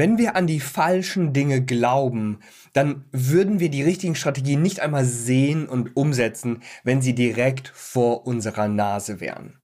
Wenn wir an die falschen Dinge glauben, dann würden wir die richtigen Strategien nicht einmal sehen und umsetzen, wenn sie direkt vor unserer Nase wären.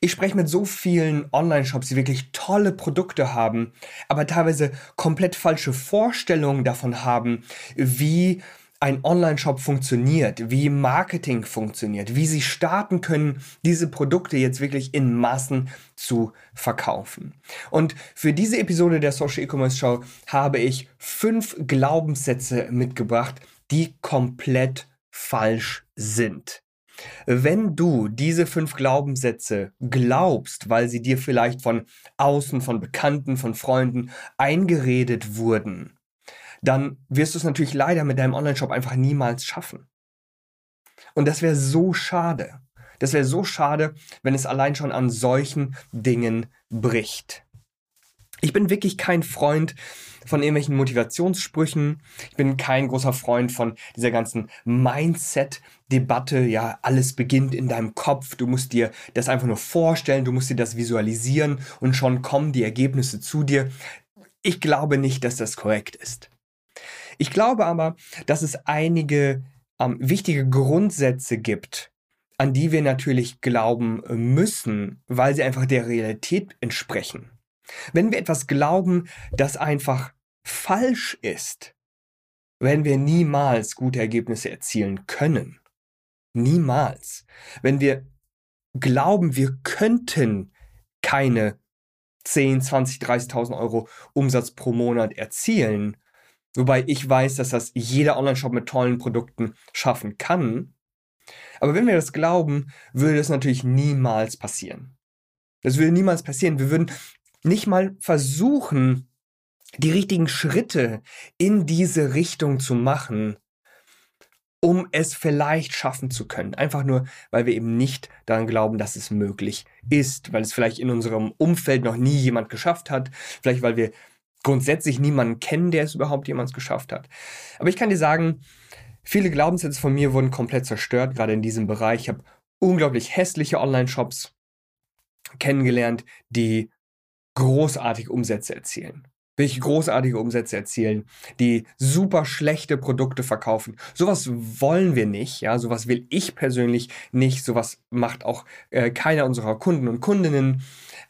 Ich spreche mit so vielen Online-Shops, die wirklich tolle Produkte haben, aber teilweise komplett falsche Vorstellungen davon haben, wie ein Online-Shop funktioniert, wie Marketing funktioniert, wie sie starten können, diese Produkte jetzt wirklich in Massen zu verkaufen. Und für diese Episode der Social E-Commerce Show habe ich fünf Glaubenssätze mitgebracht, die komplett falsch sind. Wenn du diese fünf Glaubenssätze glaubst, weil sie dir vielleicht von außen, von Bekannten, von Freunden eingeredet wurden, dann wirst du es natürlich leider mit deinem Online-Shop einfach niemals schaffen. Und das wäre so schade. Das wäre so schade, wenn es allein schon an solchen Dingen bricht. Ich bin wirklich kein Freund von irgendwelchen Motivationssprüchen. Ich bin kein großer Freund von dieser ganzen Mindset-Debatte. Ja, alles beginnt in deinem Kopf. Du musst dir das einfach nur vorstellen. Du musst dir das visualisieren und schon kommen die Ergebnisse zu dir. Ich glaube nicht, dass das korrekt ist. Ich glaube aber, dass es einige ähm, wichtige Grundsätze gibt, an die wir natürlich glauben müssen, weil sie einfach der Realität entsprechen. Wenn wir etwas glauben, das einfach falsch ist, werden wir niemals gute Ergebnisse erzielen können. Niemals. Wenn wir glauben, wir könnten keine 10, 20, 30.000 Euro Umsatz pro Monat erzielen, Wobei ich weiß, dass das jeder Online-Shop mit tollen Produkten schaffen kann. Aber wenn wir das glauben, würde das natürlich niemals passieren. Das würde niemals passieren. Wir würden nicht mal versuchen, die richtigen Schritte in diese Richtung zu machen, um es vielleicht schaffen zu können. Einfach nur, weil wir eben nicht daran glauben, dass es möglich ist, weil es vielleicht in unserem Umfeld noch nie jemand geschafft hat, vielleicht weil wir grundsätzlich niemanden kennen, der es überhaupt jemals geschafft hat. Aber ich kann dir sagen, viele Glaubenssätze von mir wurden komplett zerstört, gerade in diesem Bereich. Ich habe unglaublich hässliche Online-Shops kennengelernt, die großartige Umsätze erzielen. Wirklich großartige Umsätze erzielen, die super schlechte Produkte verkaufen. Sowas wollen wir nicht, ja, sowas will ich persönlich nicht, sowas macht auch äh, keiner unserer Kunden und Kundinnen,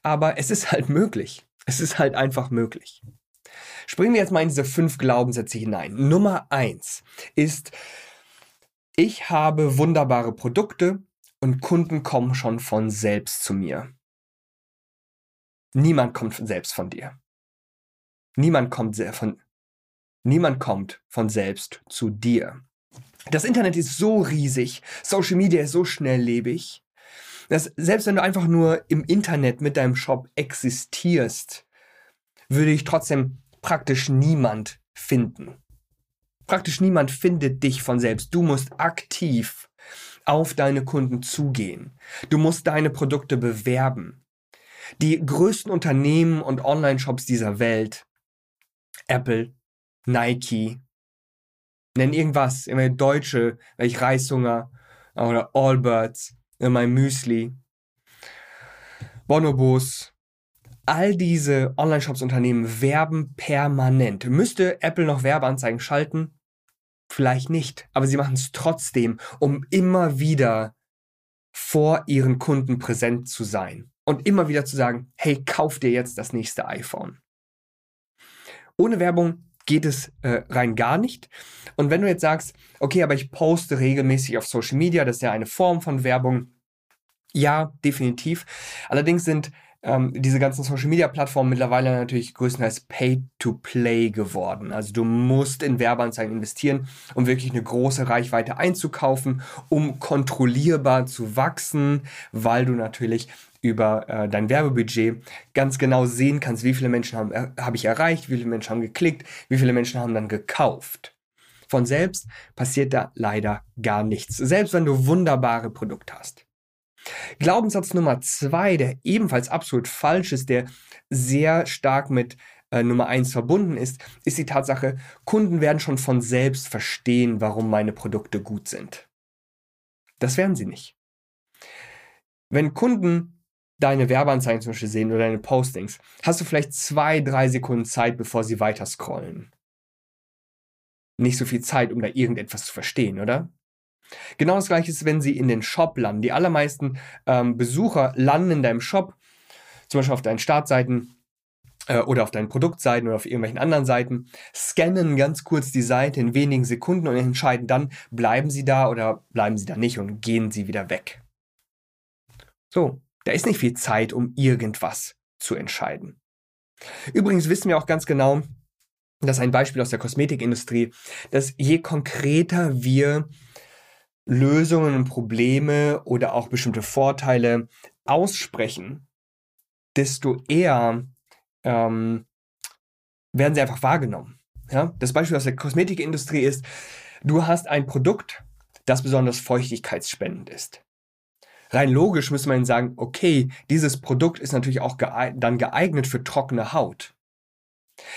aber es ist halt möglich. Es ist halt einfach möglich. Springen wir jetzt mal in diese fünf Glaubenssätze hinein. Nummer eins ist, ich habe wunderbare Produkte und Kunden kommen schon von selbst zu mir. Niemand kommt selbst von dir. Niemand kommt von, niemand kommt von selbst zu dir. Das Internet ist so riesig, Social Media ist so schnelllebig, dass selbst wenn du einfach nur im Internet mit deinem Shop existierst, würde ich trotzdem praktisch niemand finden. Praktisch niemand findet dich von selbst. Du musst aktiv auf deine Kunden zugehen. Du musst deine Produkte bewerben. Die größten Unternehmen und Online-Shops dieser Welt, Apple, Nike, nenn irgendwas, immer Deutsche, welch Reishunger oder Allbirds, mein Müsli, Bonobos, all diese Online-Shops-Unternehmen werben permanent. Müsste Apple noch Werbeanzeigen schalten? Vielleicht nicht, aber sie machen es trotzdem, um immer wieder vor ihren Kunden präsent zu sein und immer wieder zu sagen, hey, kauf dir jetzt das nächste iPhone. Ohne Werbung geht es äh, rein gar nicht. Und wenn du jetzt sagst, okay, aber ich poste regelmäßig auf Social Media, das ist ja eine Form von Werbung. Ja, definitiv. Allerdings sind ähm, diese ganzen Social Media Plattformen mittlerweile natürlich größtenteils Pay to Play geworden. Also du musst in Werbeanzeigen investieren, um wirklich eine große Reichweite einzukaufen, um kontrollierbar zu wachsen, weil du natürlich über äh, dein Werbebudget ganz genau sehen kannst, wie viele Menschen äh, habe ich erreicht, wie viele Menschen haben geklickt, wie viele Menschen haben dann gekauft. Von selbst passiert da leider gar nichts, selbst wenn du wunderbare Produkte hast. Glaubenssatz Nummer zwei, der ebenfalls absolut falsch ist, der sehr stark mit äh, Nummer eins verbunden ist, ist die Tatsache, Kunden werden schon von selbst verstehen, warum meine Produkte gut sind. Das werden sie nicht. Wenn Kunden deine Werbeanzeigen zum Beispiel sehen oder deine Postings, hast du vielleicht zwei, drei Sekunden Zeit, bevor sie weiter scrollen. Nicht so viel Zeit, um da irgendetwas zu verstehen, oder? Genau das gleiche ist, wenn sie in den Shop landen. Die allermeisten ähm, Besucher landen in deinem Shop, zum Beispiel auf deinen Startseiten äh, oder auf deinen Produktseiten oder auf irgendwelchen anderen Seiten, scannen ganz kurz die Seite in wenigen Sekunden und entscheiden dann, bleiben sie da oder bleiben sie da nicht und gehen sie wieder weg. So, da ist nicht viel Zeit, um irgendwas zu entscheiden. Übrigens wissen wir auch ganz genau, das ist ein Beispiel aus der Kosmetikindustrie, dass je konkreter wir Lösungen und Probleme oder auch bestimmte Vorteile aussprechen, desto eher ähm, werden sie einfach wahrgenommen. Ja? Das Beispiel aus der Kosmetikindustrie ist, du hast ein Produkt, das besonders feuchtigkeitsspendend ist. Rein logisch müsste man sagen, okay, dieses Produkt ist natürlich auch geeignet, dann geeignet für trockene Haut.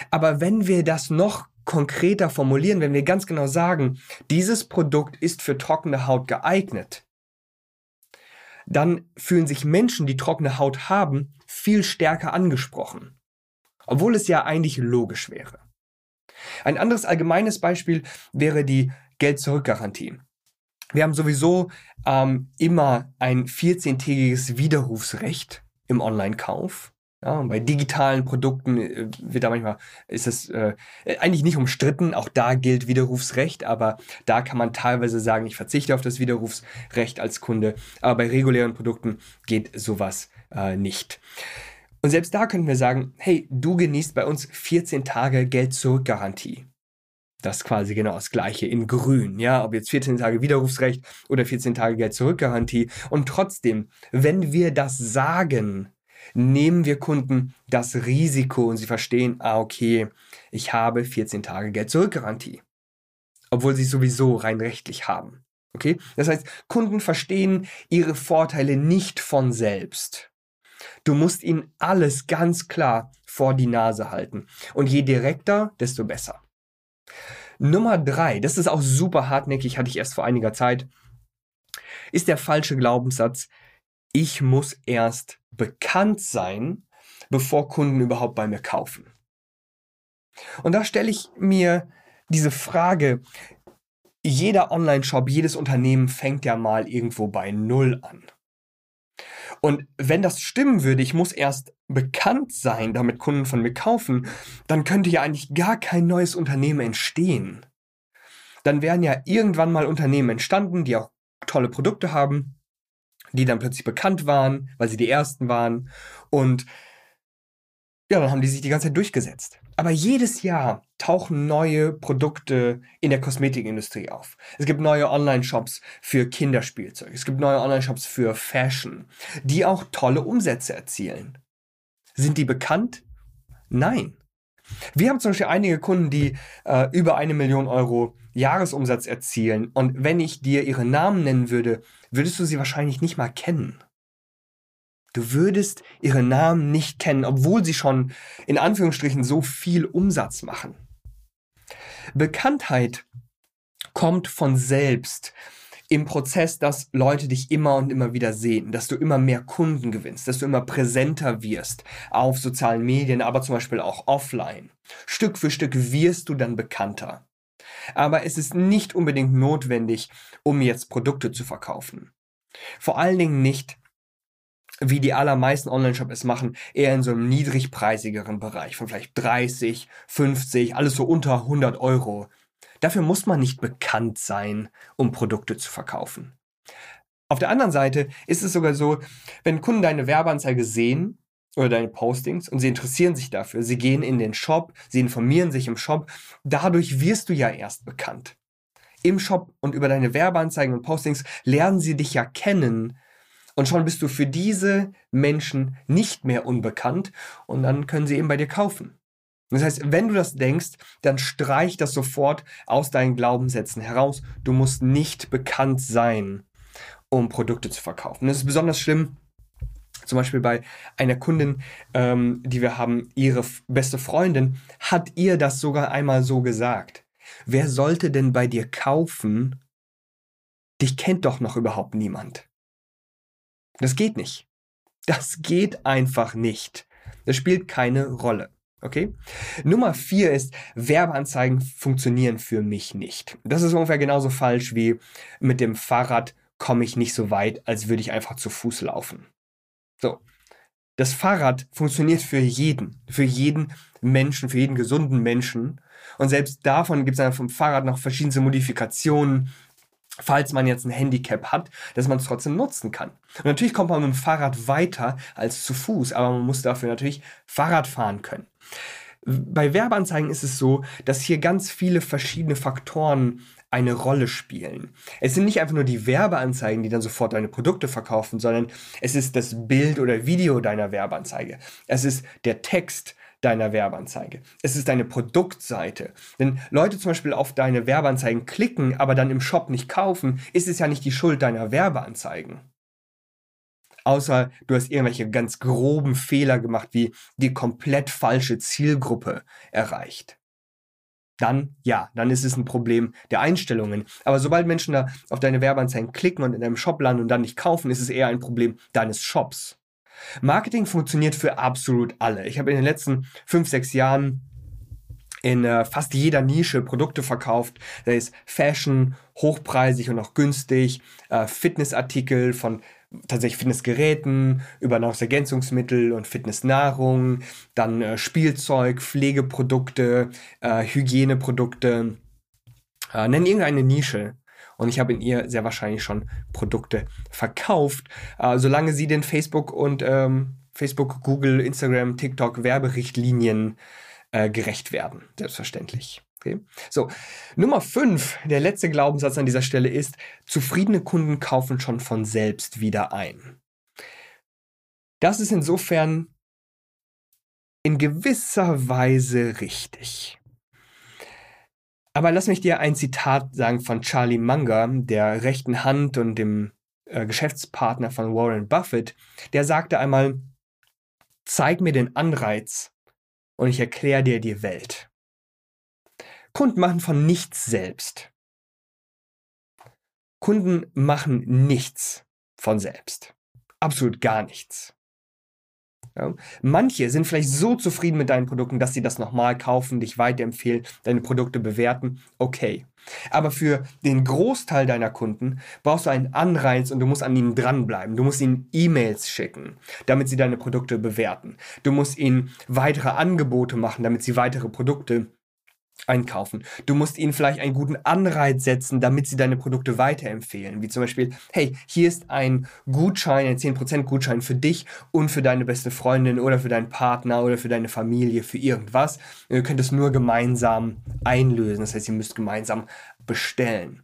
Aber wenn wir das noch konkreter formulieren, wenn wir ganz genau sagen, dieses Produkt ist für trockene Haut geeignet, dann fühlen sich Menschen, die trockene Haut haben, viel stärker angesprochen. Obwohl es ja eigentlich logisch wäre. Ein anderes allgemeines Beispiel wäre die Geld-Zurück-Garantie. Wir haben sowieso ähm, immer ein 14-tägiges Widerrufsrecht im Online-Kauf. Ja, bei digitalen Produkten äh, wird da manchmal, ist es äh, eigentlich nicht umstritten, auch da gilt Widerrufsrecht, aber da kann man teilweise sagen, ich verzichte auf das Widerrufsrecht als Kunde, aber bei regulären Produkten geht sowas äh, nicht. Und selbst da könnten wir sagen, hey, du genießt bei uns 14 Tage Geld-Zurück-Garantie. Das ist quasi genau das gleiche in grün, ja, ob jetzt 14 Tage Widerrufsrecht oder 14 Tage Geld-Zurück-Garantie. Und trotzdem, wenn wir das sagen, nehmen wir Kunden das Risiko und sie verstehen, ah, okay, ich habe 14 Tage Geld-Zurück-Garantie. Obwohl sie es sowieso rein rechtlich haben. Okay? Das heißt, Kunden verstehen ihre Vorteile nicht von selbst. Du musst ihnen alles ganz klar vor die Nase halten. Und je direkter, desto besser. Nummer drei, das ist auch super hartnäckig, hatte ich erst vor einiger Zeit, ist der falsche Glaubenssatz, ich muss erst bekannt sein, bevor Kunden überhaupt bei mir kaufen. Und da stelle ich mir diese Frage, jeder Online-Shop, jedes Unternehmen fängt ja mal irgendwo bei Null an. Und wenn das stimmen würde, ich muss erst bekannt sein, damit Kunden von mir kaufen, dann könnte ja eigentlich gar kein neues Unternehmen entstehen. Dann wären ja irgendwann mal Unternehmen entstanden, die auch tolle Produkte haben, die dann plötzlich bekannt waren, weil sie die ersten waren. Und ja, dann haben die sich die ganze Zeit durchgesetzt. Aber jedes Jahr tauchen neue Produkte in der Kosmetikindustrie auf. Es gibt neue Online-Shops für Kinderspielzeug. Es gibt neue Online-Shops für Fashion, die auch tolle Umsätze erzielen. Sind die bekannt? Nein. Wir haben zum Beispiel einige Kunden, die äh, über eine Million Euro Jahresumsatz erzielen. Und wenn ich dir ihre Namen nennen würde, würdest du sie wahrscheinlich nicht mal kennen. Du würdest ihre Namen nicht kennen, obwohl sie schon in Anführungsstrichen so viel Umsatz machen. Bekanntheit kommt von selbst im Prozess, dass Leute dich immer und immer wieder sehen, dass du immer mehr Kunden gewinnst, dass du immer präsenter wirst auf sozialen Medien, aber zum Beispiel auch offline. Stück für Stück wirst du dann bekannter. Aber es ist nicht unbedingt notwendig, um jetzt Produkte zu verkaufen. Vor allen Dingen nicht, wie die allermeisten Online-Shops es machen, eher in so einem niedrigpreisigeren Bereich von vielleicht 30, 50, alles so unter 100 Euro. Dafür muss man nicht bekannt sein, um Produkte zu verkaufen. Auf der anderen Seite ist es sogar so, wenn Kunden deine Werbeanzeige sehen oder deine Postings und sie interessieren sich dafür, sie gehen in den Shop, sie informieren sich im Shop, dadurch wirst du ja erst bekannt. Im Shop und über deine Werbeanzeigen und Postings lernen sie dich ja kennen und schon bist du für diese Menschen nicht mehr unbekannt und dann können sie eben bei dir kaufen. Das heißt, wenn du das denkst, dann streich das sofort aus deinen Glaubenssätzen heraus. Du musst nicht bekannt sein, um Produkte zu verkaufen. Das ist besonders schlimm, zum Beispiel bei einer Kundin, ähm, die wir haben, ihre beste Freundin, hat ihr das sogar einmal so gesagt. Wer sollte denn bei dir kaufen? Dich kennt doch noch überhaupt niemand. Das geht nicht. Das geht einfach nicht. Das spielt keine Rolle. Okay? Nummer vier ist, Werbeanzeigen funktionieren für mich nicht. Das ist ungefähr genauso falsch wie mit dem Fahrrad komme ich nicht so weit, als würde ich einfach zu Fuß laufen. So. Das Fahrrad funktioniert für jeden, für jeden Menschen, für jeden gesunden Menschen. Und selbst davon gibt es dann vom Fahrrad noch verschiedenste Modifikationen, falls man jetzt ein Handicap hat, dass man es trotzdem nutzen kann. Und natürlich kommt man mit dem Fahrrad weiter als zu Fuß, aber man muss dafür natürlich Fahrrad fahren können. Bei Werbeanzeigen ist es so, dass hier ganz viele verschiedene Faktoren eine Rolle spielen. Es sind nicht einfach nur die Werbeanzeigen, die dann sofort deine Produkte verkaufen, sondern es ist das Bild oder Video deiner Werbeanzeige. Es ist der Text deiner Werbeanzeige. Es ist deine Produktseite. Wenn Leute zum Beispiel auf deine Werbeanzeigen klicken, aber dann im Shop nicht kaufen, ist es ja nicht die Schuld deiner Werbeanzeigen. Außer du hast irgendwelche ganz groben Fehler gemacht, wie die komplett falsche Zielgruppe erreicht. Dann ja, dann ist es ein Problem der Einstellungen. Aber sobald Menschen da auf deine Werbeanzeigen klicken und in deinem Shop landen und dann nicht kaufen, ist es eher ein Problem deines Shops. Marketing funktioniert für absolut alle. Ich habe in den letzten fünf, sechs Jahren in äh, fast jeder Nische Produkte verkauft. Da ist Fashion, hochpreisig und auch günstig, äh, Fitnessartikel von tatsächlich Fitnessgeräten, über Nahrungsergänzungsmittel und Fitnessnahrung, dann äh, Spielzeug, Pflegeprodukte, äh, Hygieneprodukte. Äh, nenn irgendeine Nische und ich habe in ihr sehr wahrscheinlich schon Produkte verkauft, äh, solange sie den Facebook und ähm, Facebook, Google, Instagram, TikTok Werberichtlinien äh, gerecht werden, selbstverständlich. Okay. So, Nummer 5, der letzte Glaubenssatz an dieser Stelle ist, zufriedene Kunden kaufen schon von selbst wieder ein. Das ist insofern in gewisser Weise richtig. Aber lass mich dir ein Zitat sagen von Charlie Munger, der rechten Hand und dem äh, Geschäftspartner von Warren Buffett. Der sagte einmal, zeig mir den Anreiz und ich erkläre dir die Welt. Kunden machen von nichts selbst. Kunden machen nichts von selbst. Absolut gar nichts. Ja. Manche sind vielleicht so zufrieden mit deinen Produkten, dass sie das nochmal kaufen, dich weiterempfehlen, deine Produkte bewerten. Okay. Aber für den Großteil deiner Kunden brauchst du einen Anreiz und du musst an ihnen dranbleiben. Du musst ihnen E-Mails schicken, damit sie deine Produkte bewerten. Du musst ihnen weitere Angebote machen, damit sie weitere Produkte einkaufen. Du musst ihnen vielleicht einen guten Anreiz setzen, damit sie deine Produkte weiterempfehlen. Wie zum Beispiel, hey, hier ist ein Gutschein, ein 10% Gutschein für dich und für deine beste Freundin oder für deinen Partner oder für deine Familie, für irgendwas. Ihr könnt es nur gemeinsam einlösen. Das heißt, ihr müsst gemeinsam bestellen.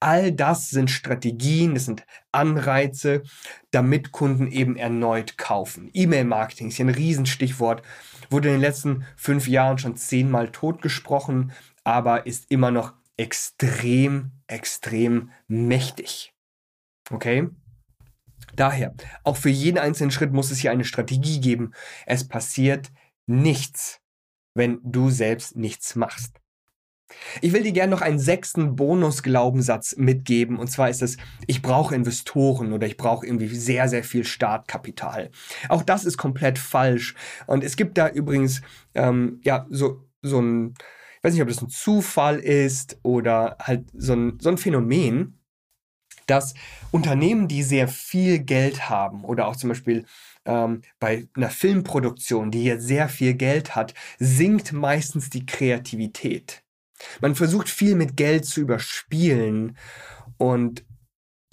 All das sind Strategien, das sind Anreize, damit Kunden eben erneut kaufen. E-Mail-Marketing ist hier ein Riesenstichwort wurde in den letzten fünf Jahren schon zehnmal totgesprochen, aber ist immer noch extrem, extrem mächtig. Okay? Daher, auch für jeden einzelnen Schritt muss es hier eine Strategie geben. Es passiert nichts, wenn du selbst nichts machst. Ich will dir gerne noch einen sechsten Bonus-Glaubenssatz mitgeben. Und zwar ist es, ich brauche Investoren oder ich brauche irgendwie sehr, sehr viel Startkapital. Auch das ist komplett falsch. Und es gibt da übrigens, ähm, ja, so, so ein, ich weiß nicht, ob das ein Zufall ist oder halt so ein, so ein Phänomen, dass Unternehmen, die sehr viel Geld haben oder auch zum Beispiel ähm, bei einer Filmproduktion, die jetzt sehr viel Geld hat, sinkt meistens die Kreativität. Man versucht viel mit Geld zu überspielen und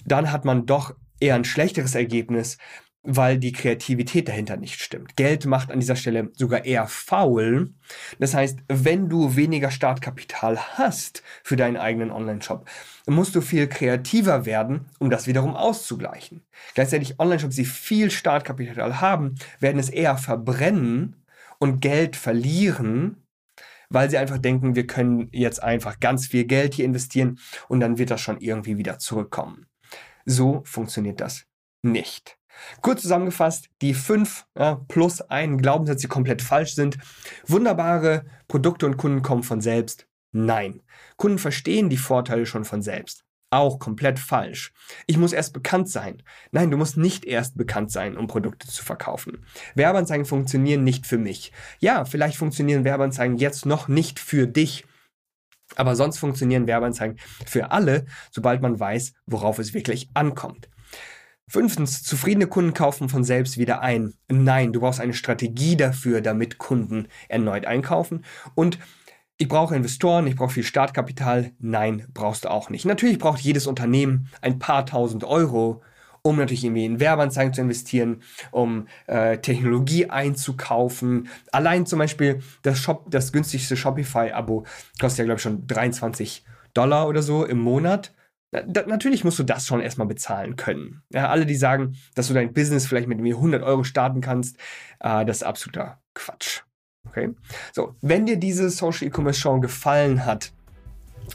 dann hat man doch eher ein schlechteres Ergebnis, weil die Kreativität dahinter nicht stimmt. Geld macht an dieser Stelle sogar eher faul. Das heißt, wenn du weniger Startkapital hast für deinen eigenen Online-Shop, musst du viel kreativer werden, um das wiederum auszugleichen. Gleichzeitig Online-Shops, die viel Startkapital haben, werden es eher verbrennen und Geld verlieren, weil sie einfach denken, wir können jetzt einfach ganz viel Geld hier investieren und dann wird das schon irgendwie wieder zurückkommen. So funktioniert das nicht. Kurz zusammengefasst, die fünf ja, plus einen Glaubenssatz, die komplett falsch sind. Wunderbare Produkte und Kunden kommen von selbst. Nein. Kunden verstehen die Vorteile schon von selbst. Auch komplett falsch. Ich muss erst bekannt sein. Nein, du musst nicht erst bekannt sein, um Produkte zu verkaufen. Werbeanzeigen funktionieren nicht für mich. Ja, vielleicht funktionieren Werbeanzeigen jetzt noch nicht für dich. Aber sonst funktionieren Werbeanzeigen für alle, sobald man weiß, worauf es wirklich ankommt. Fünftens, zufriedene Kunden kaufen von selbst wieder ein. Nein, du brauchst eine Strategie dafür, damit Kunden erneut einkaufen. Und ich brauche Investoren, ich brauche viel Startkapital. Nein, brauchst du auch nicht. Natürlich braucht jedes Unternehmen ein paar tausend Euro, um natürlich irgendwie in Werbeanzeigen zu investieren, um äh, Technologie einzukaufen. Allein zum Beispiel das, Shop, das günstigste Shopify-Abo kostet ja, glaube ich, schon 23 Dollar oder so im Monat. Da, natürlich musst du das schon erstmal bezahlen können. Ja, alle, die sagen, dass du dein Business vielleicht mit 100 Euro starten kannst, äh, das ist absoluter Quatsch. Okay? So, wenn dir diese Social E-Commerce Show gefallen hat,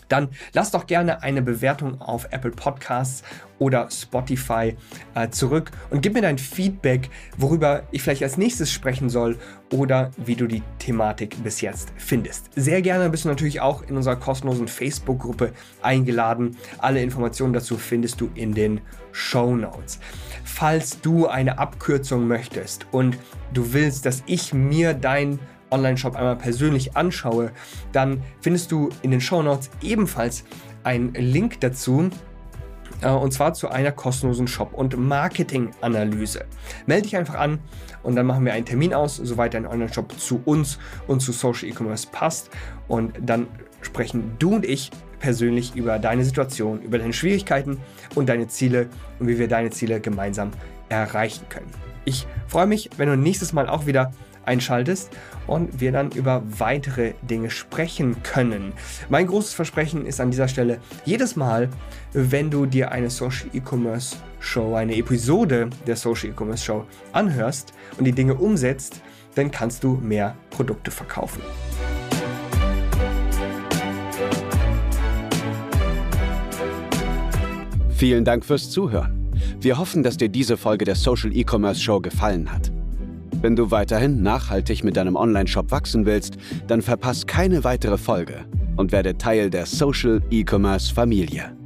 dann lass doch gerne eine Bewertung auf Apple Podcasts oder Spotify äh, zurück und gib mir dein Feedback, worüber ich vielleicht als nächstes sprechen soll oder wie du die Thematik bis jetzt findest. Sehr gerne bist du natürlich auch in unserer kostenlosen Facebook-Gruppe eingeladen. Alle Informationen dazu findest du in den Show Notes. Falls du eine Abkürzung möchtest und du willst, dass ich mir dein Online-Shop einmal persönlich anschaue, dann findest du in den Show Notes ebenfalls einen Link dazu, äh, und zwar zu einer kostenlosen Shop- und Marketing-Analyse. Melde dich einfach an und dann machen wir einen Termin aus, soweit dein Online-Shop zu uns und zu Social E-Commerce passt. Und dann sprechen du und ich persönlich über deine Situation, über deine Schwierigkeiten und deine Ziele und wie wir deine Ziele gemeinsam erreichen können. Ich freue mich, wenn du nächstes Mal auch wieder einschaltest und wir dann über weitere Dinge sprechen können. Mein großes Versprechen ist an dieser Stelle, jedes Mal, wenn du dir eine Social E-Commerce Show, eine Episode der Social E-Commerce Show anhörst und die Dinge umsetzt, dann kannst du mehr Produkte verkaufen. Vielen Dank fürs Zuhören. Wir hoffen, dass dir diese Folge der Social E-Commerce Show gefallen hat. Wenn du weiterhin nachhaltig mit deinem Online-Shop wachsen willst, dann verpass keine weitere Folge und werde Teil der Social E-Commerce Familie.